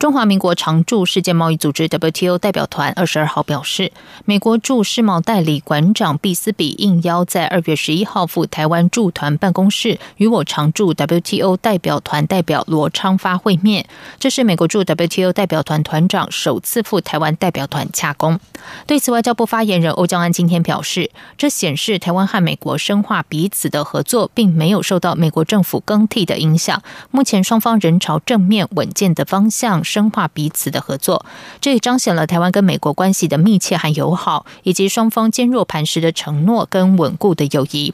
中华民国常驻世界贸易组织 WTO 代表团二十二号表示，美国驻世贸代理馆长毕斯比应邀在二月十一号赴台湾驻团办公室与我常驻 WTO 代表团代表罗昌发会面。这是美国驻 WTO 代表团团长首次赴台湾代表团洽公。对此，外交部发言人欧江安今天表示，这显示台湾和美国深化彼此的合作，并没有受到美国政府更替的影响。目前双方仍朝正面稳健的方向。深化彼此的合作，这也彰显了台湾跟美国关系的密切和友好，以及双方坚若磐石的承诺跟稳固的友谊。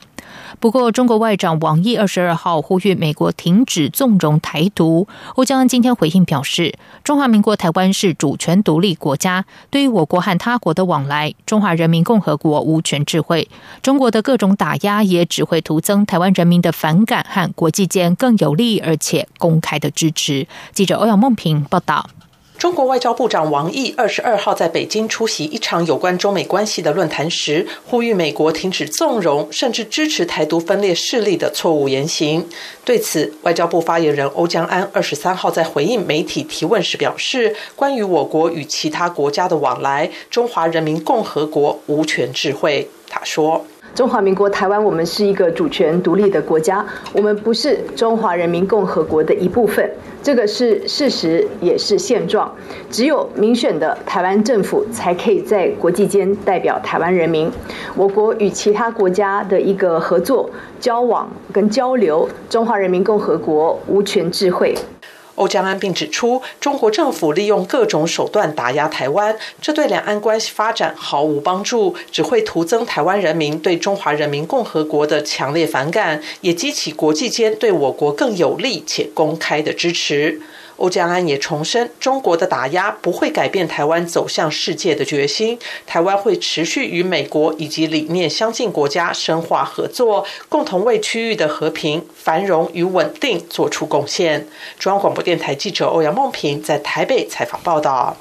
不过，中国外长王毅二十二号呼吁美国停止纵容台独。欧江安今天回应表示，中华民国台湾是主权独立国家，对于我国和他国的往来，中华人民共和国无权智慧。中国的各种打压也只会徒增台湾人民的反感和国际间更有利而且公开的支持。记者欧阳梦平报道。中国外交部长王毅二十二号在北京出席一场有关中美关系的论坛时，呼吁美国停止纵容甚至支持台独分裂势力的错误言行。对此，外交部发言人欧江安二十三号在回应媒体提问时表示：“关于我国与其他国家的往来，中华人民共和国无权智慧。”他说。中华民国台湾，我们是一个主权独立的国家，我们不是中华人民共和国的一部分，这个是事实，也是现状。只有民选的台湾政府才可以在国际间代表台湾人民。我国与其他国家的一个合作、交往跟交流，中华人民共和国无权智慧。欧江安并指出，中国政府利用各种手段打压台湾，这对两岸关系发展毫无帮助，只会徒增台湾人民对中华人民共和国的强烈反感，也激起国际间对我国更有利且公开的支持。欧江安也重申，中国的打压不会改变台湾走向世界的决心。台湾会持续与美国以及理念相近国家深化合作，共同为区域的和平、繁荣与稳定做出贡献。中央广播电台记者欧阳梦平在台北采访报道。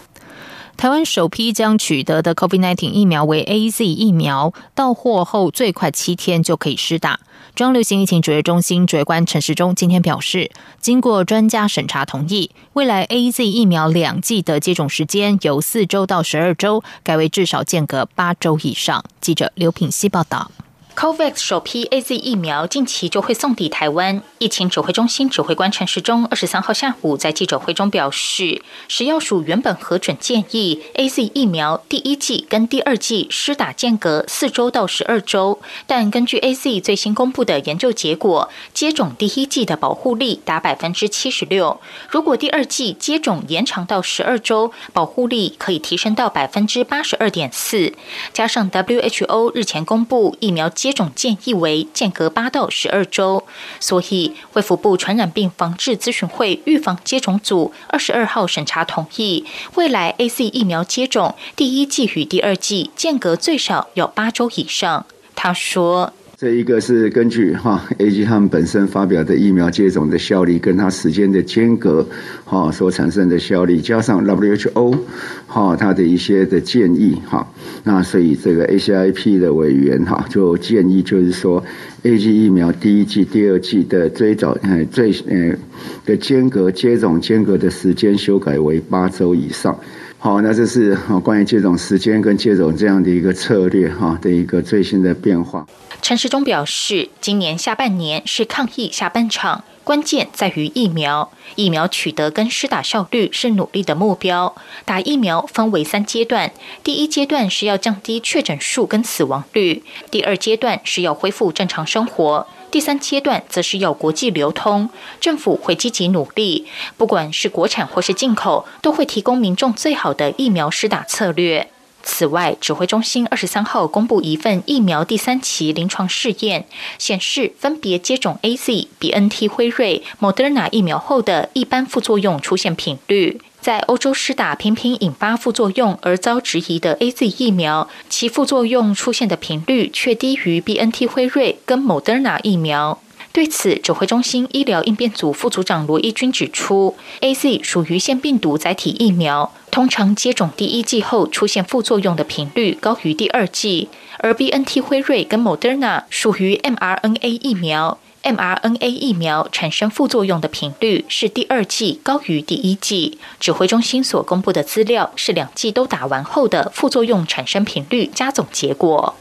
台湾首批将取得的 COVID-19 疫苗为 A Z 疫苗，到货后最快七天就可以施打。中央流行疫情指挥中心指挥官陈时中今天表示，经过专家审查同意，未来 A Z 疫苗两剂的接种时间由四周到十二周，改为至少间隔八周以上。记者刘品希报道。COVAX 首批 A Z 疫苗近期就会送抵台湾。疫情指挥中心指挥官陈时中二十三号下午在记者会中表示，食药署原本核准建议 A Z 疫苗第一剂跟第二剂施打间隔四周到十二周，但根据 A Z 最新公布的研究结果，接种第一剂的保护力达百分之七十六。如果第二剂接种延长到十二周，保护力可以提升到百分之八十二点四。加上 W H O 日前公布疫苗。接种建议为间隔八到十二周，所以卫福部传染病防治咨询会预防接种组二十二号审查同意，未来 A C 疫苗接种第一季与第二季间隔最少要八周以上。他说。这一个是根据哈 A G 他们本身发表的疫苗接种的效力，跟它时间的间隔哈所产生的效力，加上 W H O 哈它的一些的建议哈，那所以这个 A C I P 的委员哈就建议就是说 A G 疫苗第一季、第二季的最早呃最呃的间隔接种间隔的时间修改为八周以上。好，那这是关于接种时间跟接种这样的一个策略哈的一个最新的变化。陈时中表示，今年下半年是抗疫下半场，关键在于疫苗。疫苗取得跟施打效率是努力的目标。打疫苗分为三阶段，第一阶段是要降低确诊数跟死亡率，第二阶段是要恢复正常生活。第三阶段则是要国际流通，政府会积极努力，不管是国产或是进口，都会提供民众最好的疫苗施打策略。此外，指挥中心二十三号公布一份疫苗第三期临床试验，显示分别接种 A Z、B N T、辉瑞、Moderna 疫苗后的一般副作用出现频率。在欧洲施打频频引发副作用而遭质疑的 A Z 疫苗，其副作用出现的频率却低于 B N T 辉瑞跟 Moderna 疫苗。对此，指挥中心医疗应变组副组长罗义军指出，A Z 属于腺病毒载体疫苗，通常接种第一剂后出现副作用的频率高于第二剂，而 B N T 辉瑞跟 Moderna 属于 m R N A 疫苗。mRNA 疫苗产生副作用的频率是第二季高于第一季。指挥中心所公布的资料是两季都打完后的副作用产生频率加总结果。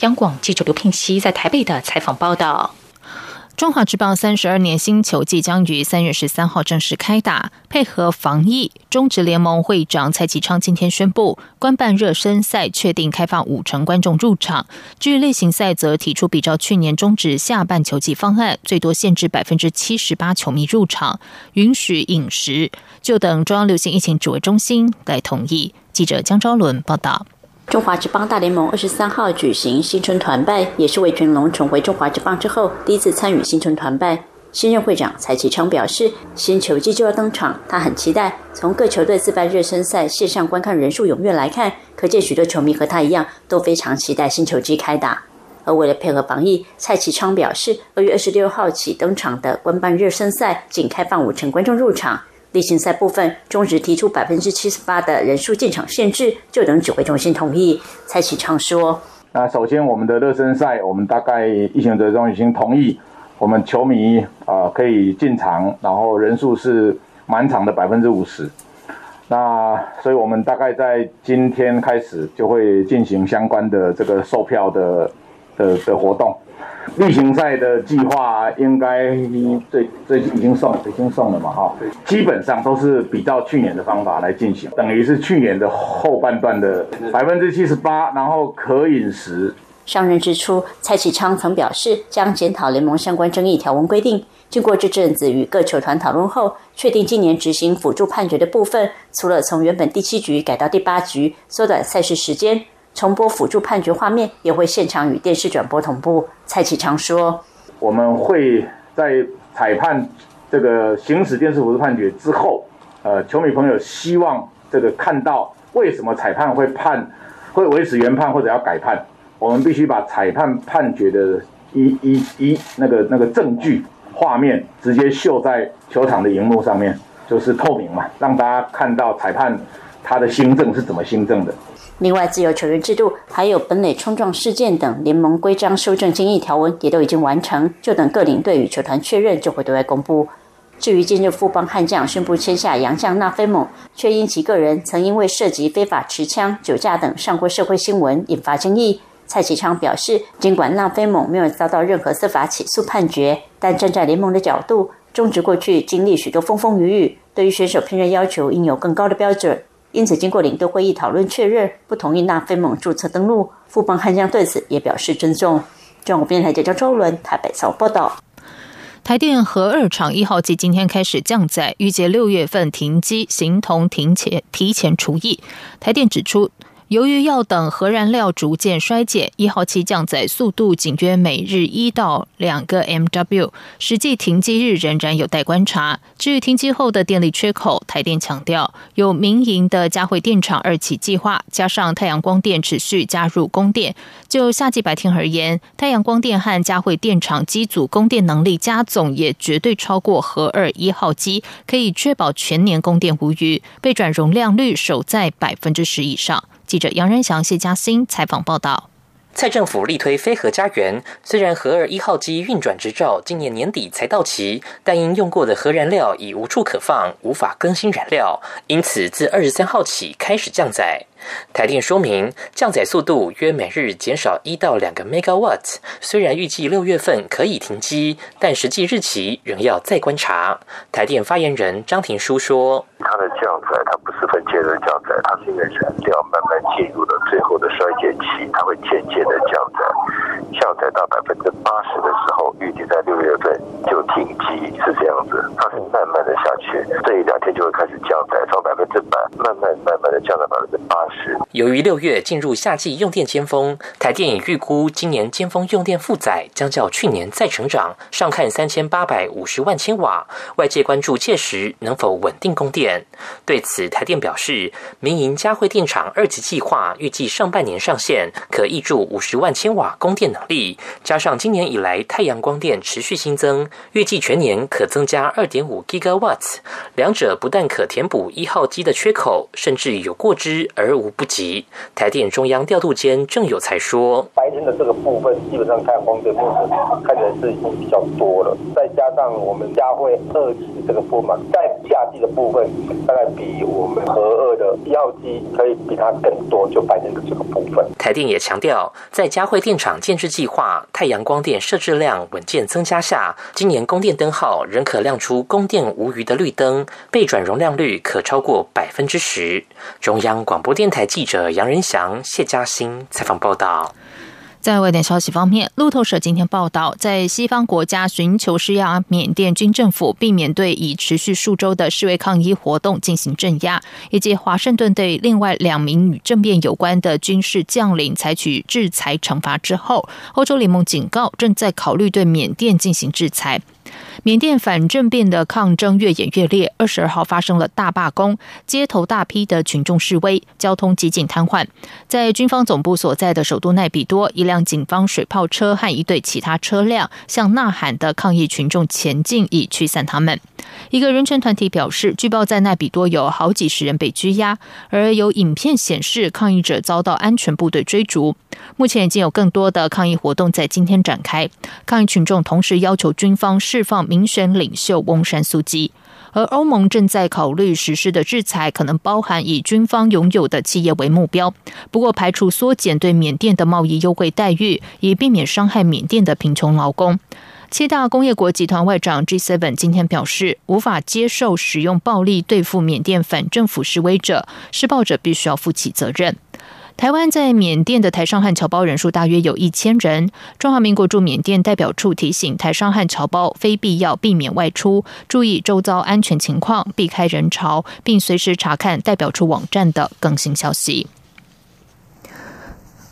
央广记者刘聘希在台北的采访报道。中华职棒三十二年新球季将于三月十三号正式开打。配合防疫，中职联盟会长蔡启昌今天宣布，官办热身赛确定开放五成观众入场。至于例行赛，则提出比照去年中职下半球季方案，最多限制百分之七十八球迷入场，允许饮食，就等中央流行疫情指挥中心来同意。记者江昭伦报道。中华职棒大联盟二十三号举行新春团拜，也是魏群龙重回中华职棒之后第一次参与新春团拜。新任会长蔡启昌表示，新球季就要登场，他很期待。从各球队自办热身赛线上观看人数踊跃来看，可见许多球迷和他一样都非常期待新球季开打。而为了配合防疫，蔡启昌表示，二月二十六号起登场的官办热身赛仅开放五成观众入场。例行赛部分，中职提出百分之七十八的人数进场限制，就等指挥中心同意。蔡启昌说：“那首先，我们的热身赛，我们大概疫情指挥中心同意，我们球迷啊可以进场，然后人数是满场的百分之五十。那所以，我们大概在今天开始就会进行相关的这个售票的的的活动。”例行赛的计划应该最最已经送已经送了嘛哈，基本上都是比照去年的方法来进行，等于是去年的后半段的百分之七十八，然后可饮食。上任之初，蔡启昌曾表示将检讨联盟相关争议条文规定，经过这阵子与各球团讨论后，确定今年执行辅助判决的部分，除了从原本第七局改到第八局，缩短赛事时间。重播辅助判决画面，也会现场与电视转播同步。蔡启昌说：“我们会在裁判这个行使电视辅助判决之后，呃，球迷朋友希望这个看到为什么裁判会判，会维持原判或者要改判，我们必须把裁判判决的一一一那个那个证据画面直接秀在球场的荧幕上面，就是透明嘛，让大家看到裁判他的新政是怎么新政的。”另外，自由球员制度还有本垒冲撞事件等联盟规章修正建议条文也都已经完成，就等各领队与球团确认，就会对外公布。至于近日富邦悍将宣布签下洋将纳菲蒙，却因其个人曾因为涉及非法持枪、酒驾等上过社会新闻，引发争议。蔡启昌表示，尽管纳菲蒙没有遭到任何司法起诉判决，但站在联盟的角度，中职过去经历许多风风雨雨，对于选手聘任要求应有更高的标准。因此，经过领队会议讨论确认，不同意纳菲蒙注册登录。富邦悍将对此也表示尊重。中国电台记者周伦台北早报道。台电核二厂一号机今天开始降载，预计六月份停机，形同停前提前除役。台电指出。由于要等核燃料逐渐衰减，一号机降载速度仅约每日一到两个 MW，实际停机日仍然有待观察。至于停机后的电力缺口，台电强调有民营的嘉惠电厂二期计划，加上太阳光电持续加入供电。就夏季白天而言，太阳光电和嘉惠电厂机组供电能力加总也绝对超过核二一号机，可以确保全年供电无虞，备转容量率守在百分之十以上。记者杨仁祥、谢嘉欣采访报道。蔡政府力推飞核家园，虽然核二一号机运转执照今年年底才到期，但因用过的核燃料已无处可放，无法更新燃料，因此自二十三号起开始降载。台电说明，降载速度约每日减少一到两个 megawatt。虽然预计六月份可以停机，但实际日期仍要再观察。台电发言人张庭书说：“它的降载，它不是很阶段降载，它是因为燃料慢慢进入了最后的衰减期，它会渐渐的降载，降载到百分之八十的时候，预计在六月份就停机，是这样子。它是慢慢的下去，这一两天就会开始降载，从百分之百慢慢慢慢的降到百分之八十。”由于六月进入夏季用电尖峰，台电已预估今年尖峰用电负载将较去年再成长，上看三千八百五十万千瓦。外界关注届时能否稳定供电。对此，台电表示，民营嘉惠电厂二级计划预计上半年上线，可挹注五十万千瓦供电能力。加上今年以来太阳光电持续新增，预计全年可增加二点五 gigawatts。两者不但可填补一号机的缺口，甚至有过之而无不及。台电中央调度间郑有才说：“白天的这个部分，基本上太阳光电部分看起来是已经比较多了，再加上我们佳慧二期这个部分，在夏季的部分，大概比我们核二的一号机可以比它更多，就白天的这个部分。”台电也强调，在嘉惠电厂建制计划、太阳光电设置量稳健增加下，今年供电灯号仍可亮出供电无余的绿灯，备转容量率可超过百分之十。中央广播电台记。者杨仁祥、谢嘉欣采访报道。在外电消息方面，路透社今天报道，在西方国家寻求施压缅甸军政府，避免对已持续数周的示威抗议活动进行镇压，以及华盛顿对另外两名与政变有关的军事将领采取制裁惩罚之后，欧洲联盟警告正在考虑对缅甸进行制裁。缅甸反政变的抗争越演越烈，二十二号发生了大罢工，街头大批的群众示威，交通几近瘫痪。在军方总部所在的首都奈比多，一辆警方水炮车和一队其他车辆向呐喊的抗议群众前进，以驱散他们。一个人权团体表示，据报在奈比多有好几十人被拘押，而有影片显示抗议者遭到安全部队追逐。目前已经有更多的抗议活动在今天展开，抗议群众同时要求军方释放民选领袖翁山苏基。而欧盟正在考虑实施的制裁可能包含以军方拥有的企业为目标，不过排除缩减对缅甸的贸易优惠待遇，以避免伤害缅甸的贫穷劳工。七大工业国集团外长 G7 今天表示，无法接受使用暴力对付缅甸反政府示威者，施暴者必须要负起责任。台湾在缅甸的台商和侨胞人数大约有一千人。中华民国驻缅甸代表处提醒台商和侨胞，非必要避免外出，注意周遭安全情况，避开人潮，并随时查看代表处网站的更新消息。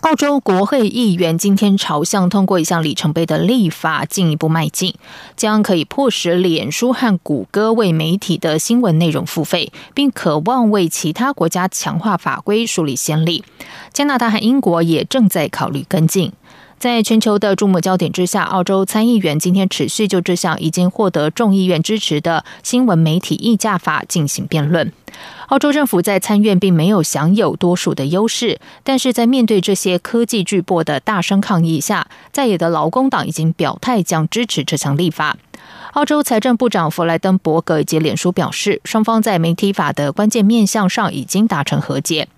澳洲国会议员今天朝向通过一项里程碑的立法进一步迈进，将可以迫使脸书和谷歌为媒体的新闻内容付费，并渴望为其他国家强化法规树立先例。加拿大和英国也正在考虑跟进。在全球的注目焦点之下，澳洲参议员今天持续就这项已经获得众议院支持的新闻媒体议价法进行辩论。澳洲政府在参院并没有享有多数的优势，但是在面对这些科技巨擘的大声抗议下，在野的劳工党已经表态将支持这项立法。澳洲财政部长弗莱登伯格以及脸书表示，双方在媒体法的关键面向上已经达成和解。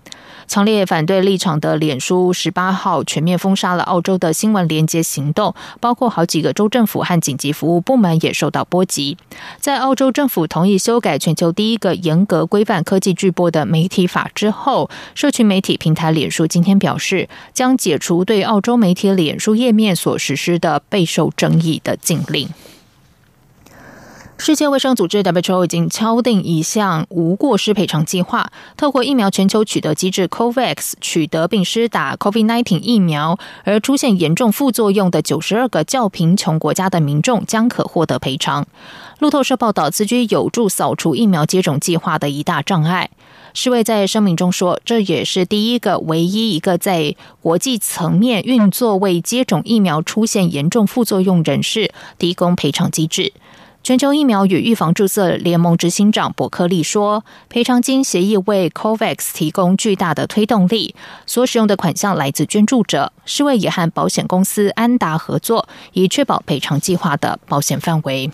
强烈反对立场的脸书十八号全面封杀了澳洲的新闻连接行动，包括好几个州政府和紧急服务部门也受到波及。在澳洲政府同意修改全球第一个严格规范科技巨播的媒体法之后，社群媒体平台脸书今天表示，将解除对澳洲媒体脸书页面所实施的备受争议的禁令。世界卫生组织 WHO 已经敲定一项无过失赔偿计划，透过疫苗全球取得机制 COVAX 取得并施打 COVID-19 疫苗而出现严重副作用的九十二个较贫穷国家的民众将可获得赔偿。路透社报道，此举有助扫除疫苗接种计划的一大障碍。世卫在声明中说，这也是第一个、唯一一个在国际层面运作为接种疫苗出现严重副作用人士提供赔偿机制。全球疫苗与预防注册联盟执行长伯克利说：“赔偿金协议为 COVAX 提供巨大的推动力，所使用的款项来自捐助者。世卫也和保险公司安达合作，以确保赔偿计划的保险范围。”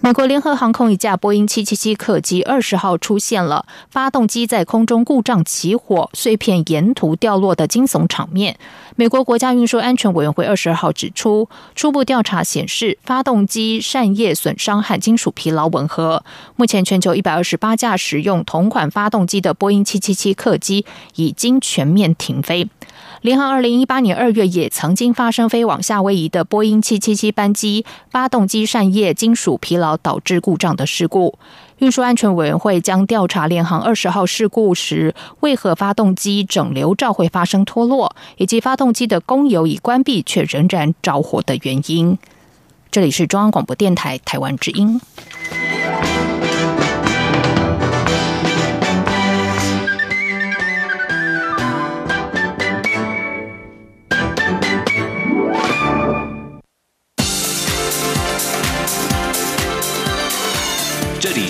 美国联合航空一架波音777客机二十号出现了发动机在空中故障起火、碎片沿途掉落的惊悚场面。美国国家运输安全委员会二十二号指出，初步调查显示，发动机扇叶损伤和金属疲劳吻合。目前，全球一百二十八架使用同款发动机的波音777客机已经全面停飞。联航二零一八年二月也曾经发生飞往夏威夷的波音七七七班机发动机扇叶金属疲劳导致故障的事故。运输安全委员会将调查联航二十号事故时为何发动机整流罩会发生脱落，以及发动机的供油已关闭却仍然着火的原因。这里是中央广播电台台湾之音。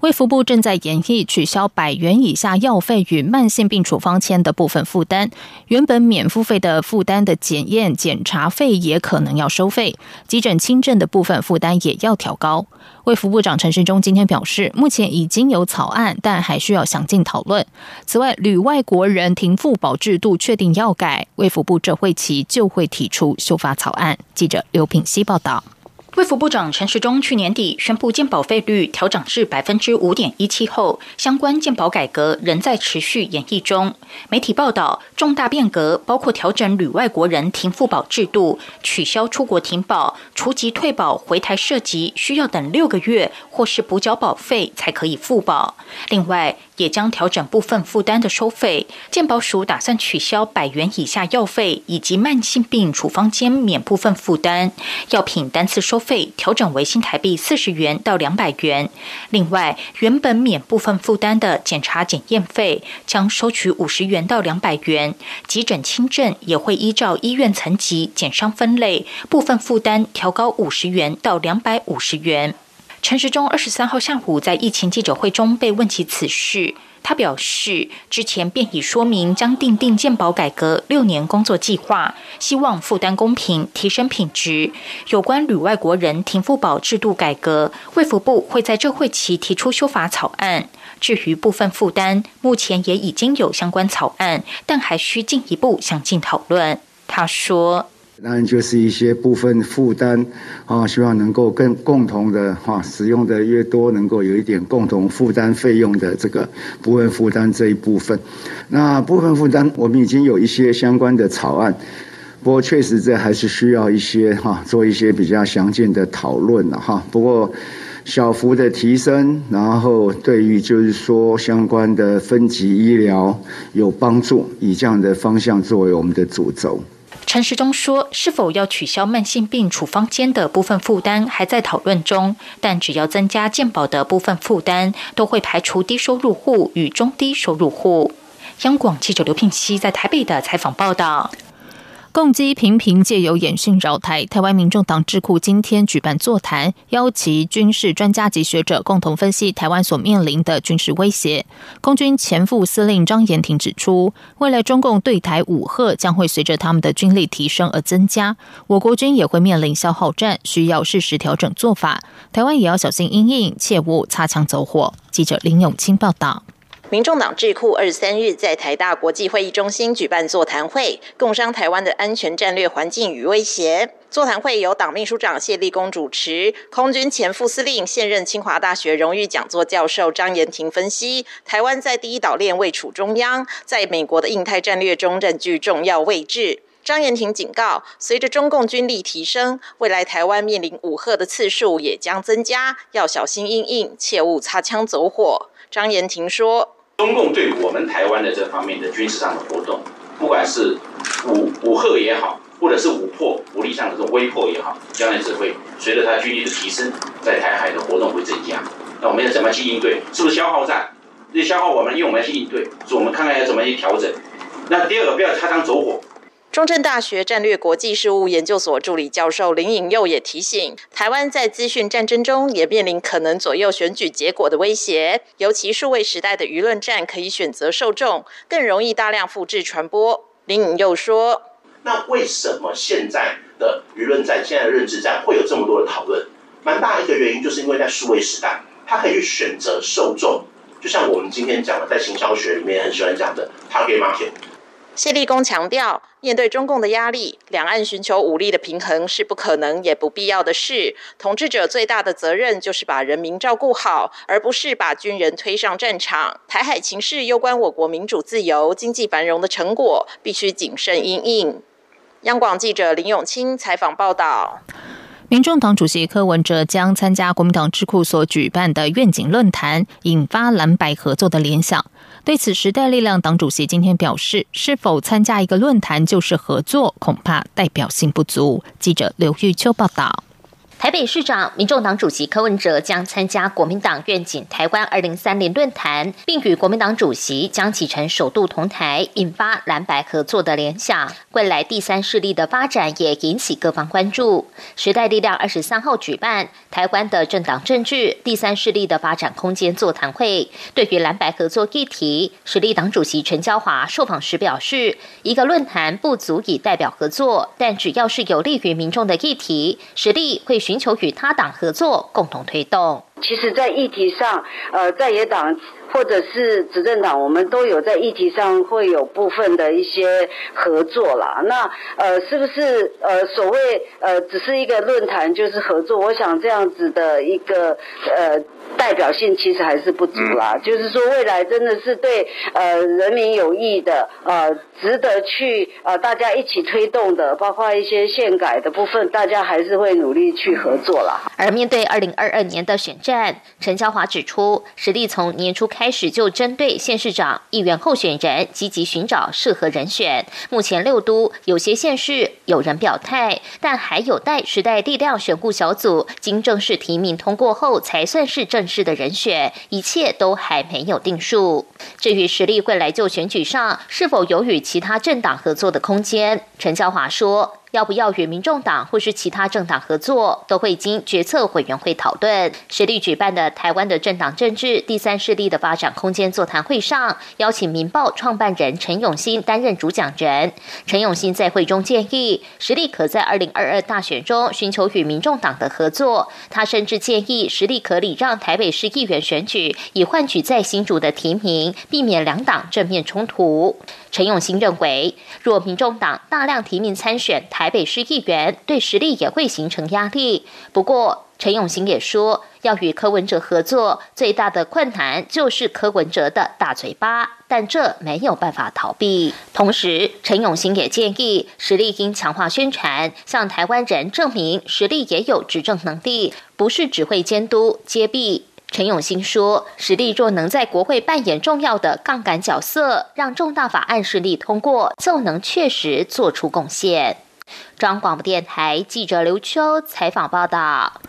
卫福部正在研议取消百元以下药费与慢性病处方签的部分负担，原本免付费的负担的检验检查费也可能要收费，急诊轻症的部分负担也要调高。卫福部长陈时中今天表示，目前已经有草案，但还需要详尽讨论。此外，旅外国人停付保制度确定要改，卫福部这会期就会提出修法草案。记者刘品希报道。卫福部长陈时中去年底宣布健保费率调整至百分之五点一七后，相关健保改革仍在持续演绎中。媒体报道，重大变革包括调整旅外国人停付保制度，取消出国停保，除籍退保回台涉及需要等六个月或是补缴保费才可以复保。另外，也将调整部分负担的收费，健保署打算取消百元以下药费以及慢性病处方间免部分负担，药品单次收费调整为新台币四十元到两百元。另外，原本免部分负担的检查检验费将收取五十元到两百元，急诊轻症也会依照医院层级减伤分类，部分负担调高五十元到两百五十元。陈时中二十三号下午在疫情记者会中被问起此事，他表示，之前便已说明将订定健保改革六年工作计划，希望负担公平，提升品质。有关旅外国人停付保制度改革，卫福部会在这会期提出修法草案。至于部分负担，目前也已经有相关草案，但还需进一步详尽讨论。他说。当然就是一些部分负担啊，希望能够更共同的哈，使用的越多，能够有一点共同负担费用的这个部分负担这一部分。那部分负担，我们已经有一些相关的草案，不过确实这还是需要一些哈，做一些比较详尽的讨论了哈。不过小幅的提升，然后对于就是说相关的分级医疗有帮助，以这样的方向作为我们的主轴。陈时中说：“是否要取消慢性病处方间的部分负担，还在讨论中。但只要增加健保的部分负担，都会排除低收入户与中低收入户。”央广记者刘聘希在台北的采访报道。共机频频借由演训扰台，台湾民众党智库今天举办座谈，邀集军事专家及学者共同分析台湾所面临的军事威胁。空军前副司令张延廷指出，未来中共对台武赫将会随着他们的军力提升而增加，我国军也会面临消耗战，需要适时调整做法。台湾也要小心因应，切勿擦枪走火。记者林永清报道。民众党智库二十三日在台大国际会议中心举办座谈会，共商台湾的安全战略环境与威胁。座谈会由党秘书长谢立功主持，空军前副司令、现任清华大学荣誉讲座教授张延廷分析，台湾在第一岛链位处中央，在美国的印太战略中占据重要位置。张延廷警告，随着中共军力提升，未来台湾面临武赫的次数也将增加，要小心应应，切勿擦枪走火。张延廷说。中共对我们台湾的这方面的军事上的活动，不管是武武赫也好，或者是武破武力上的这种威迫也好，将来只会随着他军力的提升，在台海的活动会增加。那我们要怎么去应对？是不是消耗战？这消耗我们，因为我们要去应对，所以我们看看要怎么去调整。那第二个，不要擦枪走火。中正大学战略国际事务研究所助理教授林颖佑也提醒，台湾在资讯战争中也面临可能左右选举结果的威胁，尤其数位时代的舆论战可以选择受众，更容易大量复制传播。林颖佑说：“那为什么现在的舆论战、现在的认知战会有这么多的讨论？蛮大一个原因，就是因为在数位时代，它可以去选择受众，就像我们今天讲的，在行销学里面很喜欢讲的 target market。”谢立功强调，面对中共的压力，两岸寻求武力的平衡是不可能也不必要的事。统治者最大的责任就是把人民照顾好，而不是把军人推上战场。台海情势攸关我国民主自由、经济繁荣的成果，必须谨慎应应。央广记者林永清采访报道。民众党主席柯文哲将参加国民党智库所举办的愿景论坛，引发蓝白合作的联想。对此，时代力量党主席今天表示，是否参加一个论坛就是合作，恐怕代表性不足。记者刘玉秋报道。台北市长、民众党主席柯文哲将参加国民党愿景台湾二零三零论坛，并与国民党主席江启臣首度同台，引发蓝白合作的联想。未来第三势力的发展也引起各方关注。时代力量二十三号举办台湾的政党政治第三势力的发展空间座谈会，对于蓝白合作议题，实力党主席陈椒华受访时表示，一个论坛不足以代表合作，但只要是有利于民众的议题，实力会。寻求与他党合作，共同推动。其实，在议题上，呃，在野党或者是执政党，我们都有在议题上会有部分的一些合作啦。那呃，是不是呃，所谓呃，只是一个论坛就是合作？我想这样子的一个呃。代表性其实还是不足啦，就是说未来真的是对呃人民有益的，呃值得去呃大家一起推动的，包括一些宪改的部分，大家还是会努力去合作啦。而面对二零二二年的选战，陈椒华指出，实力从年初开始就针对县市长、议员候选人积极寻找适合人选。目前六都有些县市有人表态，但还有待时代力量选顾小组经正式提名通过后，才算是正。式的人选，一切都还没有定数。至于实力未来就选举上是否有与其他政党合作的空间，陈椒华说。要不要与民众党或是其他政党合作，都会经决策委员会讨论。实力举办的台湾的政党政治第三势力的发展空间座谈会上，邀请民报创办人陈永新担任主讲人。陈永新在会中建议，实力可在二零二二大选中寻求与民众党的合作。他甚至建议实力可礼让台北市议员选举，以换取在新竹的提名，避免两党正面冲突。陈永新认为，若民众党大量提名参选台北市议员，对实力也会形成压力。不过，陈永新也说，要与柯文哲合作，最大的困难就是柯文哲的大嘴巴，但这没有办法逃避。同时，陈永新也建议，实力应强化宣传，向台湾人证明实力也有执政能力，不是只会监督揭弊。陈永新说：“实力若能在国会扮演重要的杠杆角色，让重大法案顺利通过，就能确实做出贡献。”中央广播电台记者刘秋采访报道。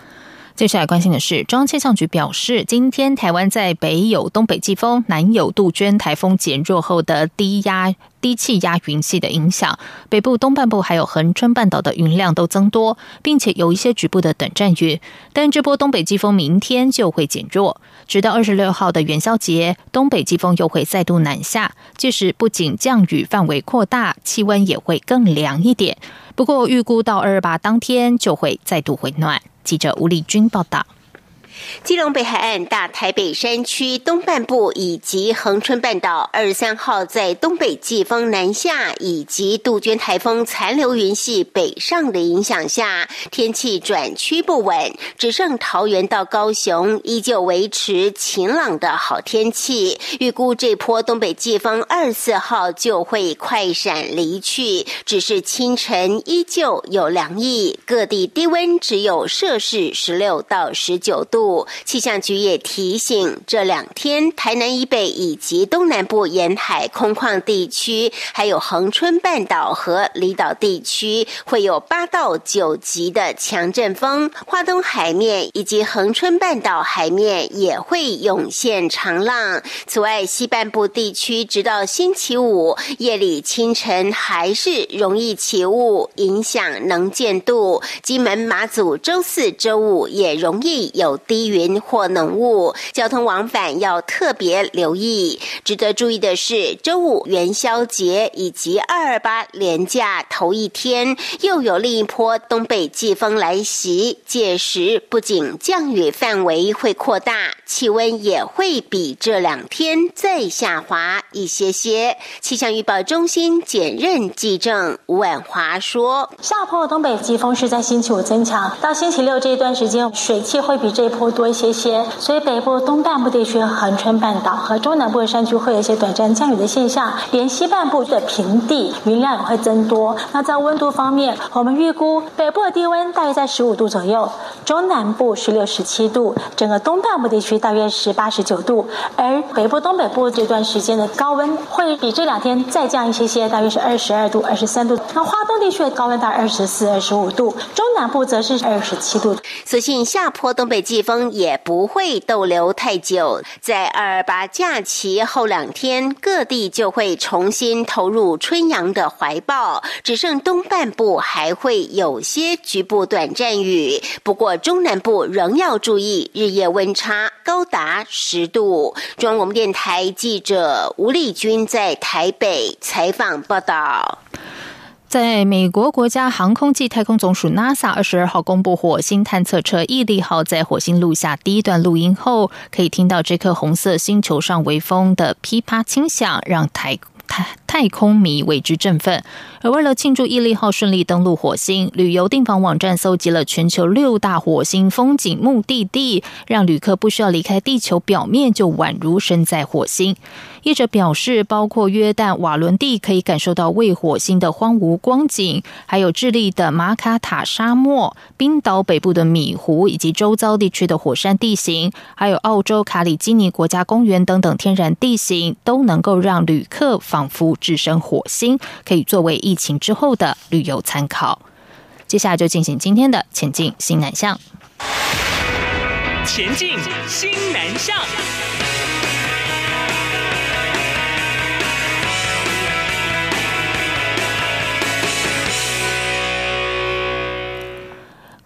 接下来关心的是，中央气象局表示，今天台湾在北有东北季风、南有杜鹃台风减弱后的低压低气压云系的影响，北部东半部还有恒春半岛的云量都增多，并且有一些局部的短暂雨。但这波东北季风明天就会减弱，直到二十六号的元宵节，东北季风又会再度南下，届时不仅降雨范围扩大，气温也会更凉一点。不过预估到二二八当天就会再度回暖。记者吴丽君报道。基隆北海岸、大台北山区东半部以及恒春半岛，二十三号在东北季风南下以及杜鹃台风残留云系北上的影响下，天气转趋不稳，只剩桃园到高雄依旧维持晴朗的好天气。预估这波东北季风二十四号就会快闪离去，只是清晨依旧有凉意，各地低温只有摄氏十六到十九度。气象局也提醒，这两天台南以北以及东南部沿海空旷地区，还有恒春半岛和离岛地区，会有八到九级的强阵风。华东海面以及恒春半岛海面也会涌现长浪。此外，西半部地区直到星期五夜里清晨还是容易起雾，影响能见度。金门、马祖周四周五也容易有。低云或浓雾，交通往返要特别留意。值得注意的是，周五元宵节以及二二八连假头一天，又有另一波东北季风来袭，届时不仅降雨范围会扩大，气温也会比这两天再下滑一些些。气象预报中心简任记正吴婉华说：“下坡东北季风是在星期五增强，到星期六这一段时间，水汽会比这一波多一些些，所以北部东半部地区、恒春半岛和中南部的山区会有一些短暂降雨的现象，连西半部的平地云量也会增多。那在温度方面，我们预估北部的低温大约在十五度左右，中南部十六、十七度，整个东半部地区大约十八、十九度，而北部、东北部这段时间的高温会比这两天再降一些些，大约是二十二度、二十三度。那华东地区的高温到二十四、二十五度，中南部则是二十七度。所幸下坡东北季风也不会逗留太久，在二八假期后两天，各地就会重新投入春阳的怀抱，只剩东半部还会有些局部短暂雨。不过中南部仍要注意日夜温差高达十度。中央广播电台记者吴丽君在台北采访报道。在美国国家航空暨太空总署 NASA 二十二号公布火星探测车毅力号在火星录下第一段录音后，可以听到这颗红色星球上微风的噼啪轻响，让太太太空迷为之振奋。而为了庆祝毅力号顺利登陆火星，旅游订房网站搜集了全球六大火星风景目的地，让旅客不需要离开地球表面，就宛如身在火星。业者表示，包括约旦瓦伦蒂可以感受到未火星的荒芜光景，还有智利的马卡塔沙漠、冰岛北部的米湖以及周遭地区的火山地形，还有澳洲卡里基尼国家公园等等天然地形，都能够让旅客仿佛置身火星，可以作为疫情之后的旅游参考。接下来就进行今天的前进新南向，前进新南向。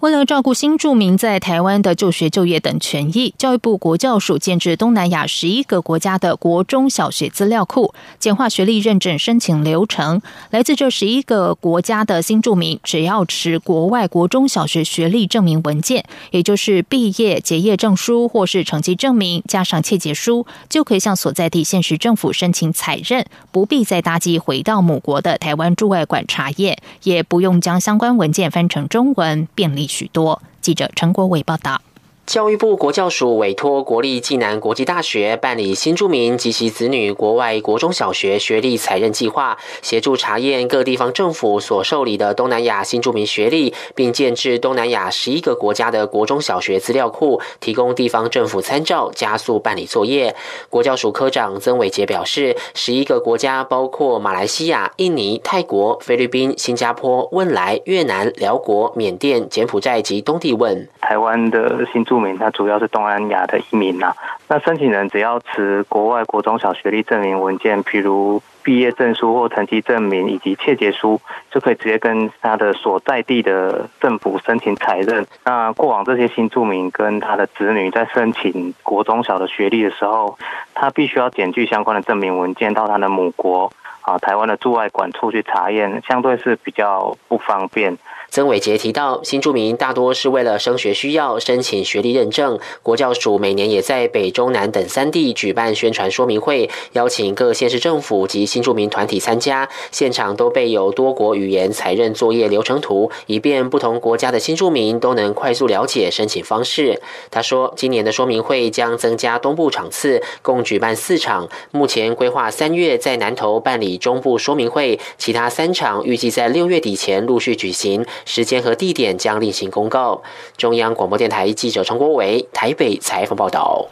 为了照顾新住民在台湾的就学、就业等权益，教育部国教署建制东南亚十一个国家的国中小学资料库，简化学历认证申请流程。来自这十一个国家的新住民，只要持国外国中小学学历证明文件，也就是毕业、结业证书或是成绩证明，加上切结书，就可以向所在地县市政府申请采认，不必再搭机回到母国的台湾驻外馆查验，也不用将相关文件翻成中文，便利。许多记者陈国伟报道。教育部国教署委托国立暨南国际大学办理新住民及其子女国外国中小学学历采认计划，协助查验各地方政府所受理的东南亚新住民学历，并建制东南亚十一个国家的国中小学资料库，提供地方政府参照，加速办理作业。国教署科长曾伟杰表示，十一个国家包括马来西亚、印尼、泰国、菲律宾、新加坡、汶莱、越南、辽国、缅甸、柬埔寨及东帝汶。台湾的新住住民，他主要是东南亚的移民呐。那申请人只要持国外国中小学历证明文件，譬如毕业证书或成绩证明以及切结书，就可以直接跟他的所在地的政府申请采认。那过往这些新住民跟他的子女在申请国中小的学历的时候，他必须要检具相关的证明文件到他的母国啊，台湾的驻外管处去查验，相对是比较不方便。曾伟杰提到，新住民大多是为了升学需要申请学历认证。国教署每年也在北、中、南等三地举办宣传说明会，邀请各县市政府及新住民团体参加。现场都备有多国语言采认作业流程图，以便不同国家的新住民都能快速了解申请方式。他说，今年的说明会将增加东部场次，共举办四场。目前规划三月在南投办理中部说明会，其他三场预计在六月底前陆续举行。时间和地点将另行公告。中央广播电台记者陈国伟台北采访报道。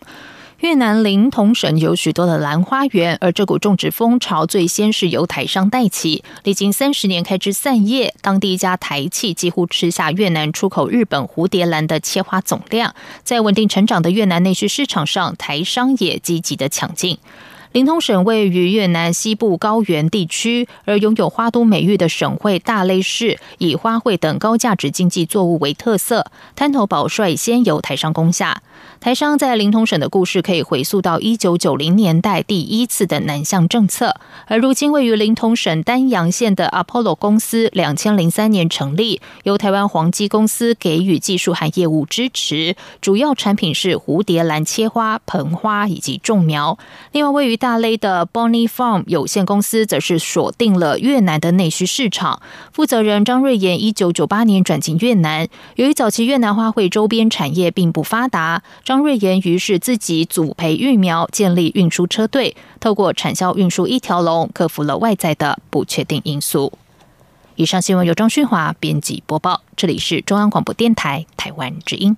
越南临潼省有许多的兰花园，而这股种植风潮最先是由台商带起，历经三十年开枝散叶，当地一家台企几乎吃下越南出口日本蝴蝶兰的切花总量。在稳定成长的越南内需市场上，台商也积极的抢进。灵通省位于越南西部高原地区，而拥有花都美誉的省会大雷市，以花卉等高价值经济作物为特色。滩头堡率先由台商攻下。台商在灵通省的故事可以回溯到一九九零年代第一次的南向政策，而如今位于灵通省丹阳县的 Apollo 公司，两千零三年成立，由台湾黄基公司给予技术和业务支持，主要产品是蝴蝶兰切花、盆花以及种苗。另外，位于大雷的 Bonnie Farm 有限公司则是锁定了越南的内需市场，负责人张瑞妍一九九八年转进越南，由于早期越南花卉周边产业并不发达。张瑞妍于是自己组培育苗，建立运输车队，透过产销运输一条龙，克服了外在的不确定因素。以上新闻由张旭华编辑播报，这里是中央广播电台台湾之音。